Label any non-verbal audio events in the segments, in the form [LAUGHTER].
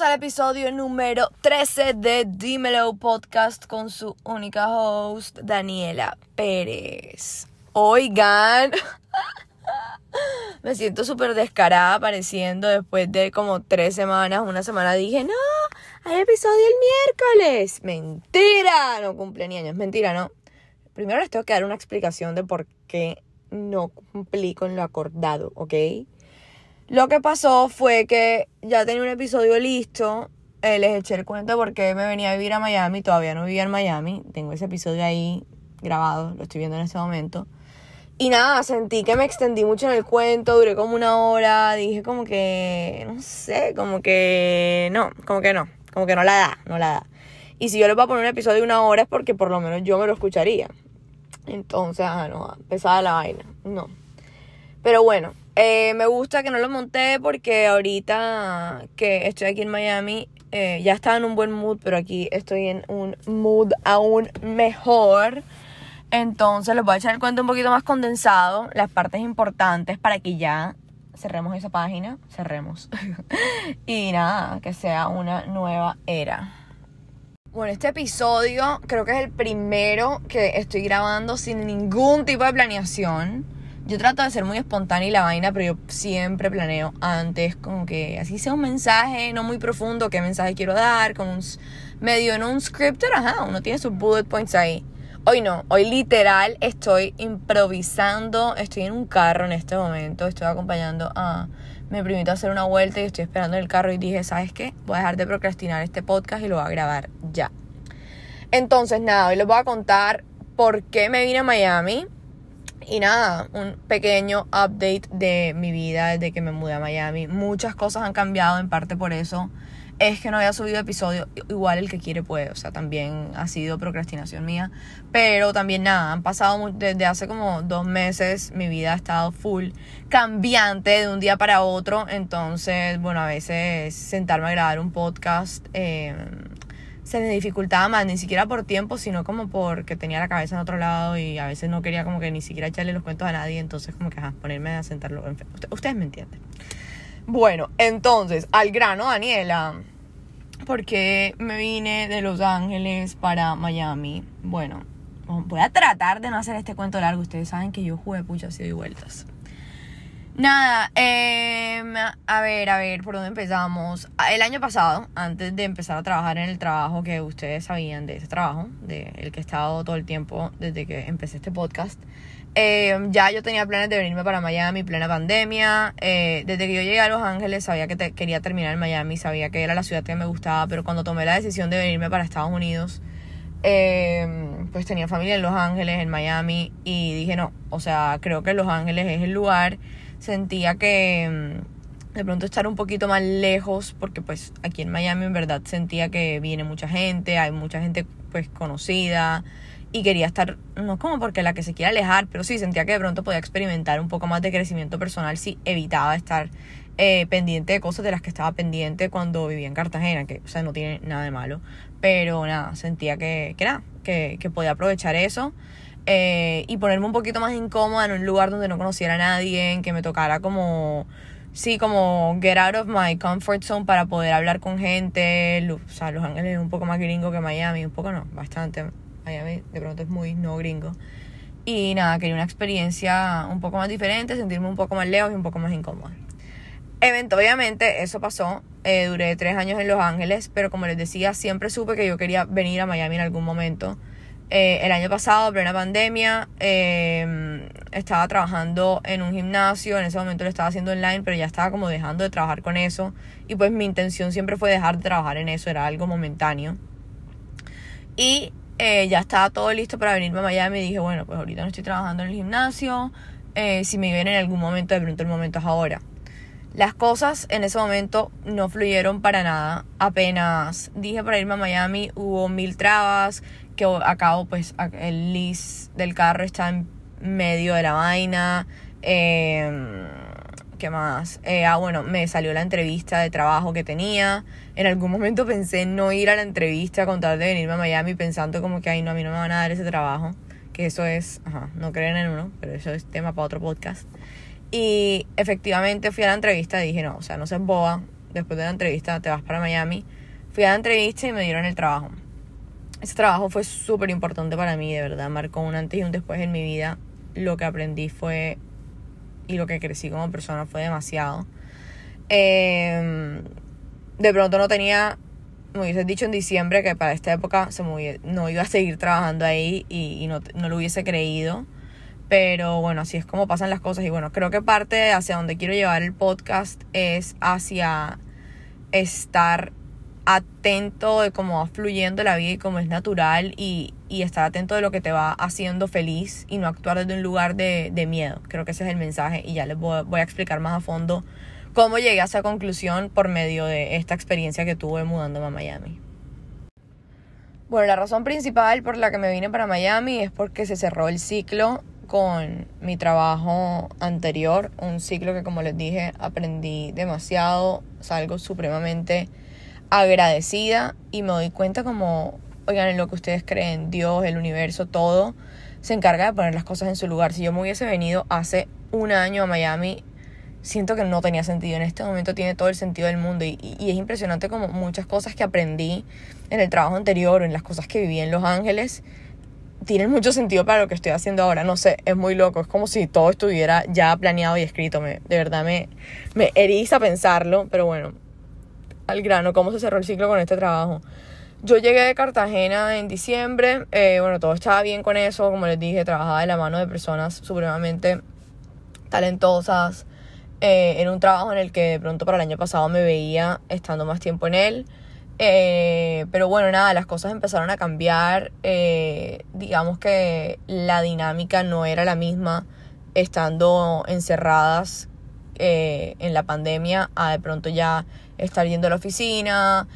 Al episodio número 13 de Dímelo Podcast con su única host, Daniela Pérez. Oigan, [LAUGHS] me siento súper descarada apareciendo después de como tres semanas. Una semana dije, no, hay episodio el miércoles. Mentira, no cumple ni años. Mentira, no. Primero les tengo que dar una explicación de por qué no cumplí con lo acordado, ¿ok? Lo que pasó fue que ya tenía un episodio listo. Eh, les eché el cuento porque me venía a vivir a Miami. Todavía no vivía en Miami. Tengo ese episodio ahí grabado. Lo estoy viendo en este momento. Y nada, sentí que me extendí mucho en el cuento. Duré como una hora. Dije como que... No sé, como que... No, como que no. Como que no la da, no la da. Y si yo les voy a poner un episodio de una hora es porque por lo menos yo me lo escucharía. Entonces, ah, no, pesada la vaina. No. Pero bueno, eh, me gusta que no lo monté porque ahorita que estoy aquí en Miami eh, ya estaba en un buen mood, pero aquí estoy en un mood aún mejor. Entonces les voy a echar el cuento un poquito más condensado, las partes importantes para que ya cerremos esa página, cerremos. [LAUGHS] y nada, que sea una nueva era. Bueno, este episodio creo que es el primero que estoy grabando sin ningún tipo de planeación yo trato de ser muy espontánea y la vaina, pero yo siempre planeo antes, como que así sea un mensaje no muy profundo, qué mensaje quiero dar, con un medio en un script, ajá, uno tiene sus bullet points ahí. Hoy no, hoy literal estoy improvisando, estoy en un carro en este momento, estoy acompañando a mi primito hacer una vuelta y estoy esperando en el carro y dije, ¿sabes qué? Voy a dejar de procrastinar este podcast y lo voy a grabar ya. Entonces, nada, hoy les voy a contar por qué me vine a Miami y nada, un pequeño update de mi vida desde que me mudé a Miami. Muchas cosas han cambiado, en parte por eso es que no había subido episodio. Igual el que quiere puede, o sea, también ha sido procrastinación mía. Pero también nada, han pasado desde hace como dos meses, mi vida ha estado full cambiante de un día para otro. Entonces, bueno, a veces sentarme a grabar un podcast. Eh, se me dificultaba más, ni siquiera por tiempo, sino como porque tenía la cabeza en otro lado y a veces no quería como que ni siquiera echarle los cuentos a nadie, entonces como que, ajá, ponerme a sentarlo. ustedes me entienden. Bueno, entonces, al grano, Daniela, porque me vine de Los Ángeles para Miami? Bueno, voy a tratar de no hacer este cuento largo, ustedes saben que yo jugué puchas y vueltas. Nada, eh, a ver, a ver, ¿por dónde empezamos? Ah, el año pasado, antes de empezar a trabajar en el trabajo que ustedes sabían de ese trabajo, de el que he estado todo el tiempo desde que empecé este podcast, eh, ya yo tenía planes de venirme para Miami, plena pandemia. Eh, desde que yo llegué a Los Ángeles sabía que quería terminar en Miami, sabía que era la ciudad que me gustaba, pero cuando tomé la decisión de venirme para Estados Unidos, eh, pues tenía familia en Los Ángeles, en Miami, y dije no, o sea, creo que Los Ángeles es el lugar sentía que mm, de pronto estar un poquito más lejos, porque pues aquí en Miami en verdad sentía que viene mucha gente, hay mucha gente pues conocida y quería estar, no como porque la que se quiera alejar, pero sí sentía que de pronto podía experimentar un poco más de crecimiento personal si evitaba estar eh, pendiente de cosas de las que estaba pendiente cuando vivía en Cartagena, que o sea no tiene nada de malo, pero nada, sentía que, que nada, que, que podía aprovechar eso. Eh, y ponerme un poquito más incómoda en un lugar donde no conociera a nadie, que me tocara como, sí, como get out of my comfort zone para poder hablar con gente. O sea, Los Ángeles es un poco más gringo que Miami, un poco no, bastante. Miami de pronto es muy no gringo. Y nada, quería una experiencia un poco más diferente, sentirme un poco más lejos y un poco más incómoda. Eventualmente eso pasó, eh, duré tres años en Los Ángeles, pero como les decía, siempre supe que yo quería venir a Miami en algún momento. Eh, el año pasado, plena pandemia, em, estaba trabajando en un gimnasio, en ese momento lo estaba haciendo online, pero ya estaba como dejando de trabajar con eso. Y pues mi intención siempre fue dejar de trabajar en eso, era algo momentáneo. Y eh, ya estaba todo listo para venirme a Miami y dije, bueno, pues ahorita no estoy trabajando en el gimnasio, eh, si me viene en algún momento, de pronto el momento es ahora. Las cosas en ese momento no fluyeron para nada. Apenas dije para irme a Miami, hubo mil trabas, que acabo pues el lease del carro está en medio de la vaina. Em, ¿Qué más? Eh, ah, bueno, me salió la entrevista de trabajo que tenía. En algún momento pensé en no ir a la entrevista con tal de venirme a Miami pensando como que, ay, no, a mí no me van a dar ese trabajo. Que eso es, ajá, no creen en uno, pero eso es tema para otro podcast. Y efectivamente fui a la entrevista y dije, no, o sea, no seas boba, después de la entrevista te vas para Miami. Fui a la entrevista y me dieron el trabajo. Ese trabajo fue súper importante para mí, de verdad, marcó un antes y un después en mi vida. Lo que aprendí fue, y lo que crecí como persona fue demasiado. Em, de pronto no tenía, me hubiese dicho en diciembre que para esta época se no iba a seguir trabajando ahí y, no, no lo hubiese creído. Pero bueno, así es como pasan las cosas. Y bueno, creo que parte hacia donde quiero llevar el podcast es hacia estar atento de cómo va fluyendo la vida y cómo es natural y, estar atento de lo que te va haciendo feliz y no actuar desde un lugar de, miedo. Creo que ese es el mensaje y ya les voy, voy, a explicar más a fondo cómo llegué a esa conclusión por medio de esta experiencia que tuve mudándome a Miami. Bueno, la razón principal por la que me vine para Miami es porque se cerró el ciclo con mi trabajo anterior, un ciclo que como les dije aprendí demasiado, algo supremamente agradecida y me doy cuenta como, oigan, en lo que ustedes creen, Dios, el universo, todo, se encarga de poner las cosas en su lugar. Si yo me hubiese venido hace un año a Miami, siento que no tenía sentido. En este momento tiene todo el sentido del mundo y, y, es impresionante como muchas cosas que aprendí en el trabajo anterior o en las cosas que viví en Los Ángeles tienen mucho sentido para lo que estoy haciendo ahora. No sé, es muy loco. Es como si todo estuviera ya planeado y escrito. Me, de verdad me, me eriza pensarlo, pero bueno, al grano, cómo se cerró el ciclo con este trabajo. Yo llegué de Cartagena en diciembre, eh, bueno, todo estaba bien con eso, como les dije, trabajaba de la mano de personas supremamente talentosas, eh, en un trabajo en el que de pronto para el año pasado me veía estando más tiempo en él. Eh, pero bueno, nada, las cosas empezaron a cambiar. Eh, digamos que la dinámica no era la misma estando encerradas eh, en la pandemia a de pronto ya estar yendo a la oficina.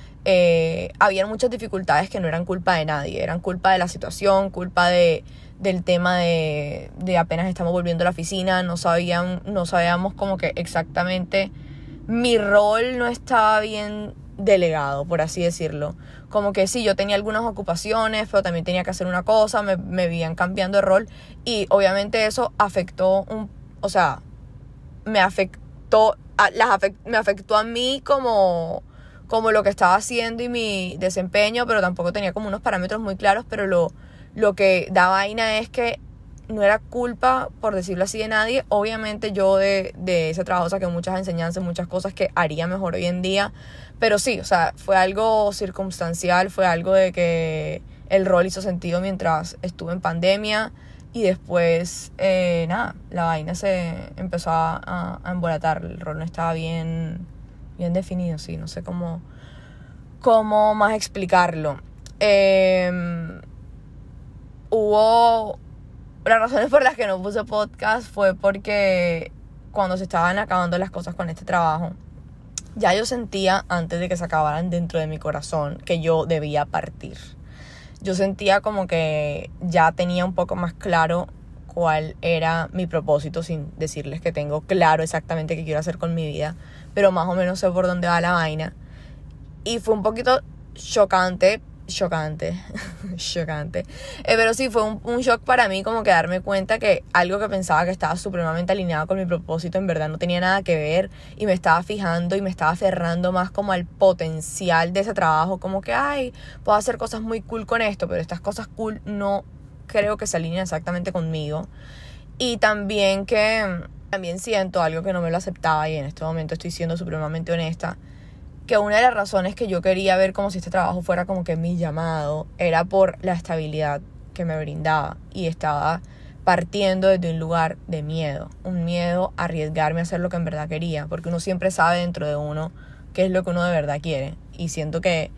había muchas dificultades que no eran culpa de nadie, eran culpa de la situación, culpa de, del tema de, de apenas estamos volviendo a la oficina, no, sabían, no sabíamos como que exactamente mi rol no estaba bien delegado, por así decirlo. Como que sí, yo tenía algunas ocupaciones, pero también tenía que hacer una cosa, me, me veían cambiando de rol y obviamente eso afectó un, o sea, me afectó, las me afectó a mí como, como lo que estaba haciendo y mi desempeño, pero tampoco tenía como unos parámetros muy claros, pero lo, lo que da vaina es que no era culpa, por decirlo así, de nadie. Obviamente yo de, de ese trabajo saqué muchas enseñanzas, muchas cosas que haría mejor hoy en día. Pero sí, o sea, fue algo circunstancial, fue algo de que el rol hizo sentido mientras estuve en pandemia. Y después, eh, nada, la vaina se empezó a, a, embolatar. El rol no estaba bien, bien definido, sí, no sé cómo, cómo más explicarlo. Em, hubo las razones por las que no puse podcast fue porque cuando se estaban acabando las cosas con este trabajo, ya yo sentía antes de que se acabaran dentro de mi corazón que yo debía partir. Yo sentía como que ya tenía un poco más claro cuál era mi propósito sin decirles que tengo claro exactamente qué quiero hacer con mi vida, pero más o menos sé por dónde va la vaina. Y fue un poquito chocante chocante, [LAUGHS] chocante. Eh, pero sí, fue un, shock para mí como que darme cuenta que algo que pensaba que estaba supremamente alineado con mi propósito en verdad no tenía nada que ver y me estaba fijando y me estaba aferrando más como al potencial de ese trabajo, como que, ay, puedo hacer cosas muy cool con esto, pero estas cosas cool no creo que se alineen exactamente conmigo. Y también que también siento algo que no me lo aceptaba y en este momento estoy siendo supremamente honesta que una de las razones que yo quería ver como si este trabajo fuera como que mi llamado era por la estabilidad que me brindaba y estaba partiendo desde un lugar de miedo, un miedo a arriesgarme a hacer lo que en verdad quería, porque uno siempre sabe dentro de uno qué es lo que uno de verdad quiere y siento que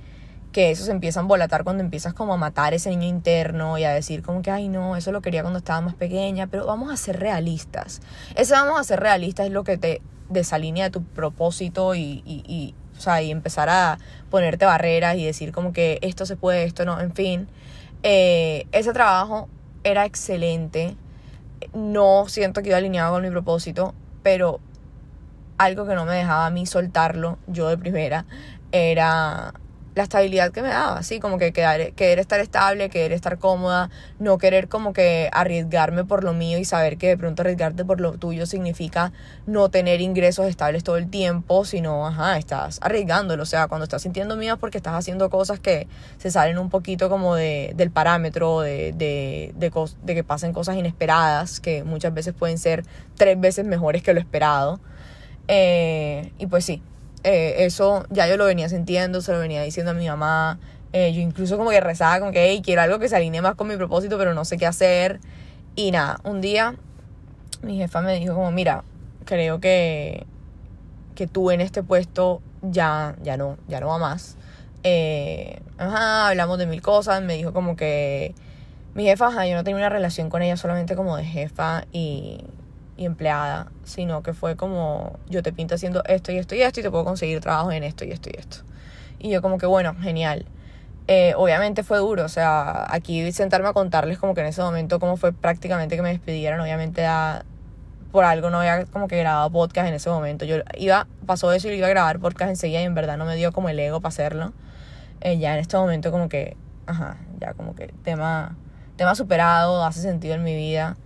que eso se empieza a embolatar cuando empiezas como a matar ese niño interno y a decir como que, ay no, eso lo quería cuando estaba más pequeña, pero vamos a ser realistas. Ese vamos a ser realistas es lo que te desalinea de tu propósito y, o sea, y empezar a ponerte barreras y decir como que esto se puede, esto no, en fin. Eh, ese trabajo era excelente. No siento que iba alineado con mi propósito, pero algo que no me dejaba a mí soltarlo, yo de primera, era la estabilidad que me daba, así como que querer estar estable, querer estar cómoda, no querer como que arriesgarme por lo mío y saber que de pronto arriesgarte por lo tuyo significa no tener ingresos estables todo el tiempo, sino, ajá, estás arriesgándolo, o sea, cuando estás sintiendo miedo es porque estás haciendo cosas que se salen un poquito como de, del parámetro, de, de, de, de que pasen cosas inesperadas, que muchas veces pueden ser tres veces mejores que lo esperado. Eh, y pues sí, eh, eso ya yo lo venía sintiendo, se lo venía diciendo a mi mamá. Eh, yo incluso como que rezaba, como que, hey, quiero algo que se alinee más con mi propósito, pero no sé qué hacer. Y nada, un día mi jefa me dijo como, mira, creo que, que tú en este puesto ya, ya no, ya no va más. Eh, ajá, hablamos de mil cosas, me dijo como que mi jefa, ajá, yo no tenía una relación con ella solamente como de jefa y, y empleada, sino que fue como yo te pinto haciendo esto y esto y esto y te puedo conseguir trabajo en esto y esto y esto. Y yo como que bueno, genial. Eh, obviamente fue duro, o sea, aquí sentarme a contarles como que en ese momento como fue prácticamente que me despidieran, obviamente por algo no había como que grabado podcast en ese momento. Yo iba, pasó eso y lo iba a grabar podcast enseguida y en verdad no me dio como el ego para hacerlo. Eh, ya en este momento como que, ajá, ya como que tema, tema superado, hace sentido en mi vida.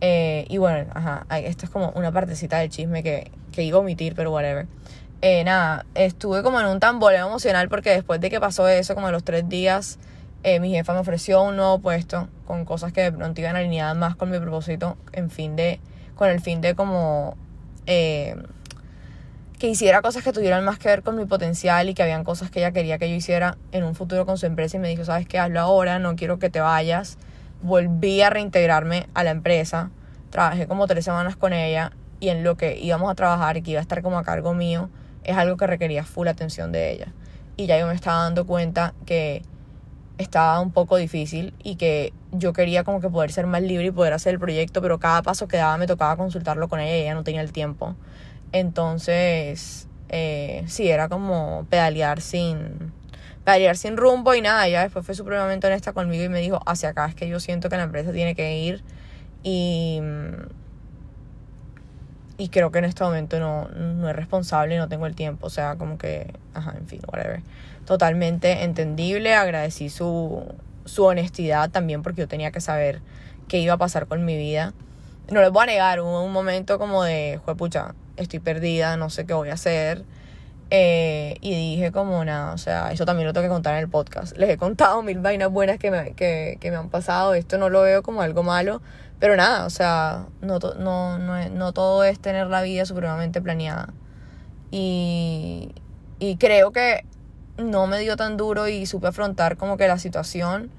Eh, y bueno, ajá, esto es como una partecita del chisme que, que iba a omitir, pero whatever. Eh, nada, estuve como en un tamboleo emocional porque después de que pasó eso, como a los tres días, eh, mi jefa me ofreció un nuevo puesto con cosas que de pronto iban alineadas más con mi propósito, en fin de, con el fin de como que hiciera cosas que tuvieran más que ver con mi potencial y que habían cosas que ella quería que yo hiciera en un futuro con su empresa y me dijo, sabes qué, hazlo ahora, no quiero que te vayas volví a reintegrarme a la empresa. Trabajé como tres semanas con ella y en lo que íbamos a trabajar y que iba a estar como a cargo mío, es algo que requería full atención de ella. Y ya yo me estaba dando cuenta que estaba un poco difícil y que yo quería como que poder ser más libre y poder hacer el proyecto, pero cada paso que daba me tocaba consultarlo con ella y ella no tenía el tiempo. Entonces, eh, sí, era como pedalear sin, llegar sin rumbo y nada. Ella después fue supremamente honesta conmigo y me dijo, hacia acá es que yo siento que la empresa tiene que ir y, y creo que en este momento no, no es responsable no tengo el tiempo. O sea, como que, ajá, en fin, whatever. Totalmente entendible, agradecí su, su honestidad también porque yo tenía que saber qué iba a pasar con mi vida. No les voy a negar, hubo un momento como de, pucha, estoy perdida, no sé qué voy a hacer eh, y dije como nada, o sea, eso también lo tengo que contar en el podcast. Les he contado mil vainas buenas que me, que, que me han pasado. Esto no lo veo como algo malo. Pero nada, o sea, no, no, no, no todo es tener la vida supremamente planeada. Y, y creo que no me dio tan duro y supe afrontar como que la situación.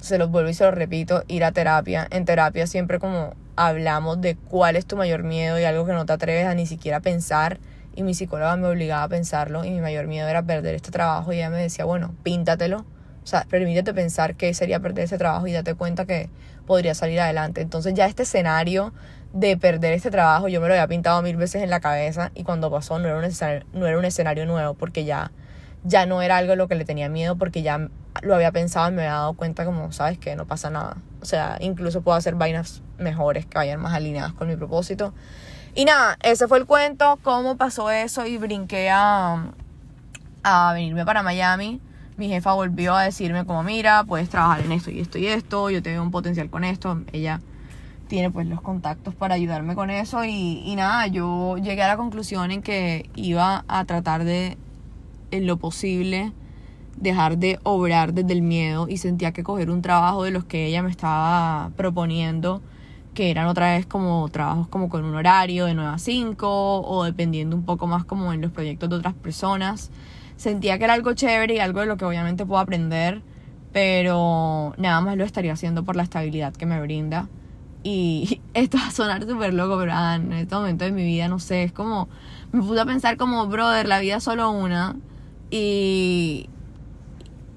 Se los vuelvo y se los repito, ir a terapia. En terapia siempre como hablamos de cuál es tu mayor miedo y algo que no te atreves a ni siquiera pensar y mi psicóloga me obligaba a pensarlo y mi mayor miedo era perder este trabajo y ella me decía, bueno, píntatelo, o sea, permítete pensar qué sería perder ese trabajo y date cuenta que podría salir adelante. Entonces ya este escenario de perder este trabajo yo me lo había pintado mil veces en la cabeza y cuando pasó no era un escenario, no era un escenario nuevo porque ya, ya no era algo lo que le tenía miedo porque ya lo había pensado y me había dado cuenta como, sabes que no pasa nada. O sea, incluso puedo hacer vainas mejores que vayan más alineadas con mi propósito. Y nada, ese fue el cuento, cómo pasó eso y brinqué a, a venirme para Miami. Mi jefa volvió a decirme como, mira, puedes trabajar en esto y esto y esto, yo te veo un potencial con esto. Ella tiene pues los contactos para ayudarme con eso y, y nada, yo llegué a la conclusión en que iba a tratar de, en lo posible, dejar de obrar desde el miedo y sentía que coger un trabajo de los que ella me estaba proponiendo que eran otra vez como trabajos como con un horario de 9 a 5 o dependiendo un poco más como en los proyectos de otras personas. Sentía que era algo chévere y algo de lo que obviamente puedo aprender, pero nada más lo estaría haciendo por la estabilidad que me brinda. Y [LAUGHS] esto va a sonar súper loco, pero ah, en este momento de mi vida, no sé, es como, me puse a pensar como, brother, la vida es solo una. Y,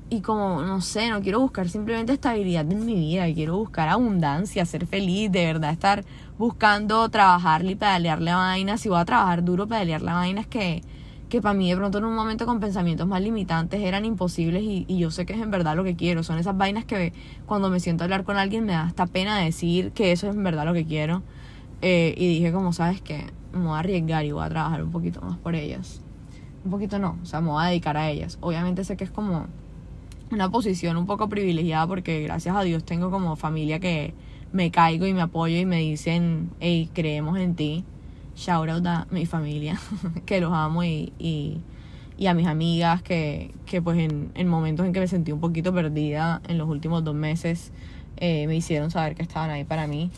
y como, no sé, no quiero buscar simplemente estabilidad en mi vida, quiero buscar abundancia, ser feliz, de verdad estar buscando trabajarle y pedalearle vainas. Si voy a trabajar duro, pedalearle a vainas que, que para mí de pronto en un momento con pensamientos más limitantes eran imposibles y, y, yo sé que es en verdad lo que quiero. Son esas vainas que cuando me siento a hablar con alguien me da hasta pena decir que eso es en verdad lo que quiero. Eh, y dije como, ¿sabes que Me voy a arriesgar y voy a trabajar un poquito más por ellas. un poquito no, o sea, me voy a dedicar a ellas. Obviamente sé que es como una posición un poco privilegiada porque gracias a Dios tengo como familia que me caigo y me apoyo y me dicen, hey, creemos en ti. Shout out a mi familia, [LAUGHS] que los amo y, y, y a mis amigas que, que pues en, en, momentos en que me sentí un poquito perdida en los últimos dos meses eh, me hicieron saber que estaban ahí para mí.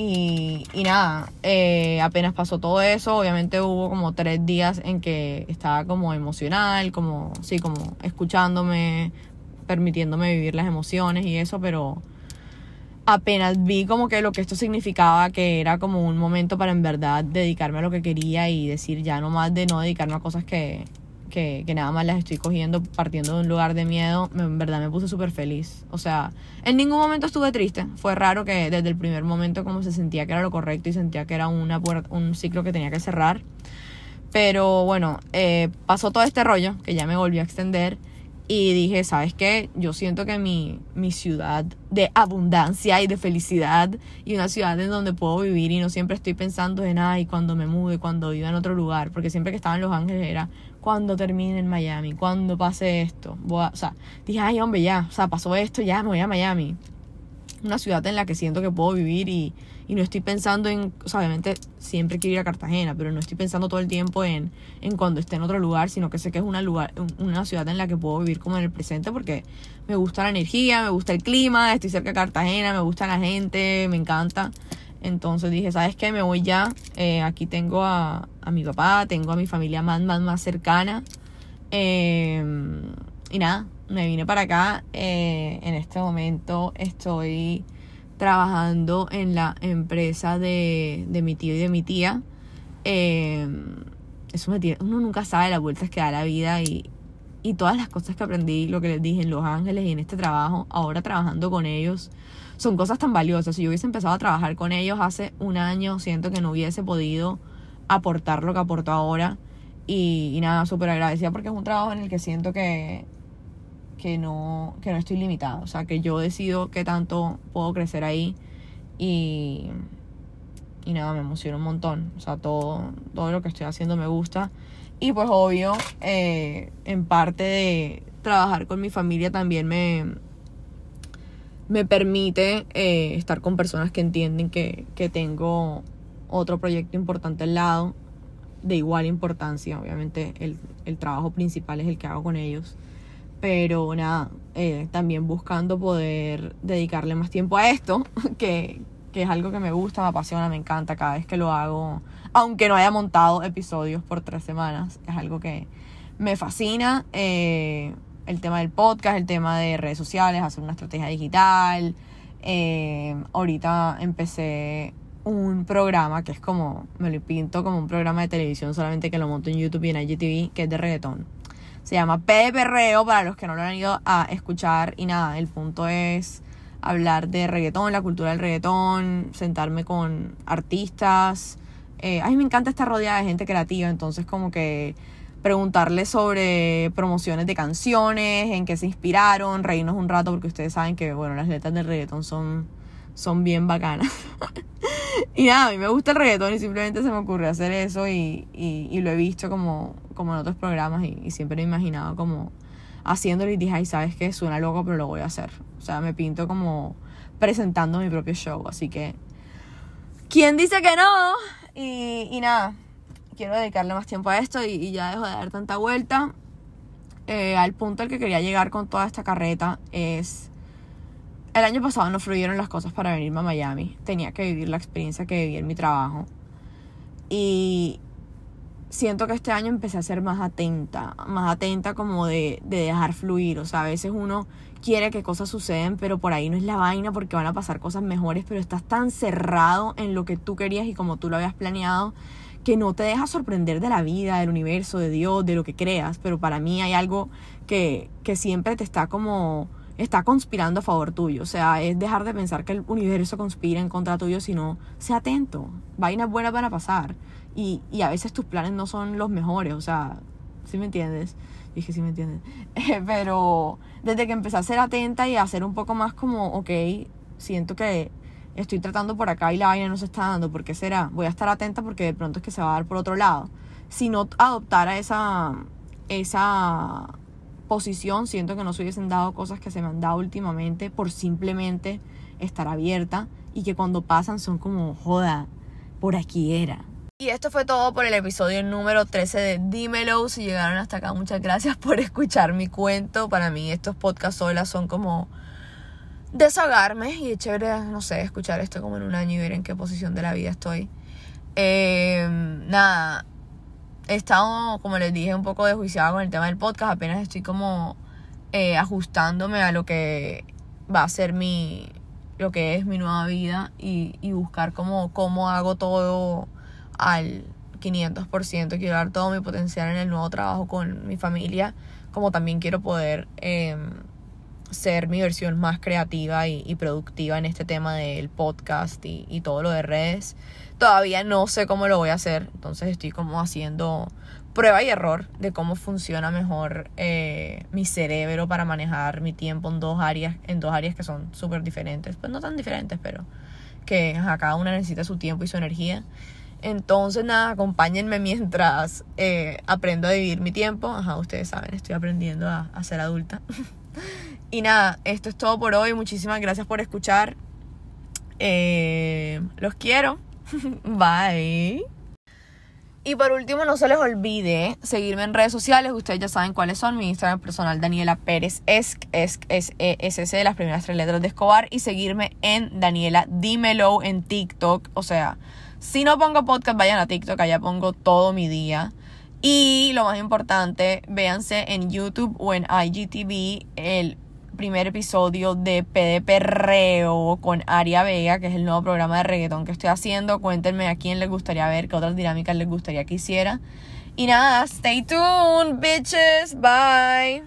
Y, y nada, eh, apenas pasó todo eso, obviamente hubo como tres días en que estaba como emocional, como, sí, como escuchándome, permitiéndome vivir las emociones y eso, pero apenas vi como que lo que esto significaba, que era como un momento para en verdad dedicarme a lo que quería y decir ya no más de no dedicarme a cosas que, que, nada más las estoy cogiendo partiendo de un lugar de miedo, en verdad me puse súper feliz. O sea, en ningún momento estuve triste. Fue raro que desde el primer momento como se sentía que era lo correcto y sentía que era una un ciclo que tenía que cerrar. Pero bueno, eh, pasó todo este rollo que ya me volvió a extender y dije, ¿sabes qué? Yo siento que mi, mi ciudad de abundancia y de felicidad y una ciudad en donde puedo vivir y no siempre estoy pensando en, ay, cuando me mude, cuando viva en otro lugar, porque siempre que estaba en Los Ángeles era, cuando termine en Miami, cuando pase esto. o sea, dije, ay, hombre, ya, o sea, pasó esto, ya me voy a Miami. Una ciudad en la que siento que puedo vivir y, y no estoy pensando en, o sea, obviamente siempre quiero ir a Cartagena, pero no estoy pensando todo el tiempo en, en cuando esté en otro lugar, sino que sé que es una, lugar, una ciudad en la que puedo vivir como en el presente porque me gusta la energía, me gusta el clima, estoy cerca de Cartagena, me gusta la gente, me encanta. Entonces dije, ¿sabes qué? Me voy ya. Eh, aquí tengo a, a, mi papá, tengo a mi familia más, más, más cercana. Eh, y nada, me vine para acá. Eh, en este momento estoy trabajando en la empresa de, de mi tío y de mi tía. eso me tiene, uno nunca sabe las vueltas que da la vida y, y todas las cosas que aprendí, lo que les dije en Los Ángeles y en este trabajo, ahora trabajando con ellos son cosas tan valiosas. Si yo hubiese empezado a trabajar con ellos hace un año, siento que no hubiese podido aportar lo que aporto ahora. Y, nada, súper agradecida porque es un trabajo en el que siento que, que, no, que no estoy limitada. O sea, que yo decido qué tanto puedo crecer ahí. Y, y nada, me emociona un montón. O sea, todo, todo lo que estoy haciendo me gusta. Y pues obvio, eh, en parte de trabajar con mi familia también me, me permite eh, estar con personas que entienden que, que, tengo otro proyecto importante al lado, de igual importancia. Obviamente el, el, trabajo principal es el que hago con ellos. Pero nada, eh, también buscando poder dedicarle más tiempo a esto, [LAUGHS] que, que es algo que me gusta, me apasiona, me encanta cada vez que lo hago. Aunque no haya montado episodios por tres semanas, es algo que me fascina. Eh, el tema del podcast, el tema de redes sociales, hacer una estrategia digital. Eh, ahorita empecé un programa que es como, me lo pinto como un programa de televisión, solamente que lo monto en YouTube y en IGTV, que es de reggaetón. Se llama Perreo para los que no lo han ido a escuchar. Y nada, el punto es hablar de reggaetón, la cultura del reggaetón, sentarme con artistas. Eh, a mí me encanta estar rodeada de gente creativa, entonces como que preguntarle sobre promociones de canciones, en qué se inspiraron, reírnos un rato porque ustedes saben que, bueno, las letras del reggaetón son, son bien bacanas. [LAUGHS] y nada, a mí me gusta el reggaetón y simplemente se me ocurrió hacer eso y, y, lo he visto como, como en otros programas y, siempre he imaginado como haciéndolo y dije, ay, sabes que suena loco, pero lo voy a hacer. O sea, me pinto como presentando mi propio show, así que... ¿Quién dice que no? Y, y nada, quiero dedicarle más tiempo a esto y, ya dejo de dar tanta vuelta. Eh, al punto al que quería llegar con toda esta carreta es... El año pasado no fluyeron las cosas para venirme a Miami. Tenía que vivir la experiencia que viví en mi trabajo. Y siento que este año empecé a ser más atenta. Más atenta como de, de dejar fluir. O sea, a veces uno quiere que cosas suceden, pero por ahí no es la vaina porque van a pasar cosas mejores, pero estás tan cerrado en lo que tú querías y como tú lo habías planeado que no te deja sorprender de la vida, del universo, de Dios, de lo que creas, pero para mí hay algo que, que siempre te está como está conspirando a favor tuyo. O sea, es dejar de pensar que el universo conspira en contra tuyo, sino sé atento. Vainas buenas van a pasar. Y, y a veces tus planes no son los mejores. O sea, ¿sí me entiendes? Dije, sí me entiendes. [LAUGHS] pero desde que empecé a ser atenta y a ser un poco más como, ok, siento que estoy tratando por acá y la vaina no se está dando, ¿por qué será? Voy a estar atenta porque de pronto es que se va a dar por otro lado. si no adoptara esa, esa posición, siento que no se hubiesen dado cosas que se me han dado últimamente por simplemente estar abierta y que cuando pasan son como, joda, por aquí era. Y esto fue todo por el episodio número 13 de Dímelo. Si llegaron hasta acá, muchas gracias por escuchar mi cuento. Para mí estos podcasts son como desahogarme y es chévere, no sé, escuchar esto como en un año y ver en qué posición de la vida estoy. Eh, nada, he estado, como les dije, un poco desjuiciada con el tema del podcast. Apenas estoy como eh, ajustándome a lo que va a ser mi, lo que es mi nueva vida y, y buscar cómo, cómo hago todo al 500%. Quiero dar todo mi potencial en el nuevo trabajo con mi familia, como también quiero poder em, ser mi versión más creativa y, productiva en este tema del podcast y, y todo lo de redes. Todavía no sé cómo lo voy a hacer, entonces estoy como haciendo prueba y error de cómo funciona mejor eh, mi cerebro para manejar mi tiempo en dos áreas, en dos áreas que son súper diferentes, pues no tan diferentes, pero que cada una necesita su tiempo y su energía. Entonces, nada, acompáñenme mientras eh, aprendo a vivir mi tiempo. Ajá, ustedes saben, estoy aprendiendo a, a ser adulta. [LAUGHS] y nada, esto es todo por hoy. Muchísimas gracias por escuchar. Eh, los quiero. [LAUGHS] Bye. Y por último, no se les olvide seguirme en redes sociales. Ustedes ya saben cuáles son. Mi Instagram personal, Daniela Pérez Esc, Esc, E, S, C, las primeras tres letras de Escobar. Y seguirme en Daniela Dímelo en TikTok. O sea, si no pongo podcast, vayan a TikTok. Allá pongo todo mi día. Y lo más importante, véanse en YouTube o en IGTV el primer episodio de PDP Reo con Aria Vega, que es el nuevo programa de reggaetón que estoy haciendo. Cuéntenme a quién les gustaría ver, qué otras dinámicas les gustaría que hiciera. Y nada, stay tuned, bitches. Bye.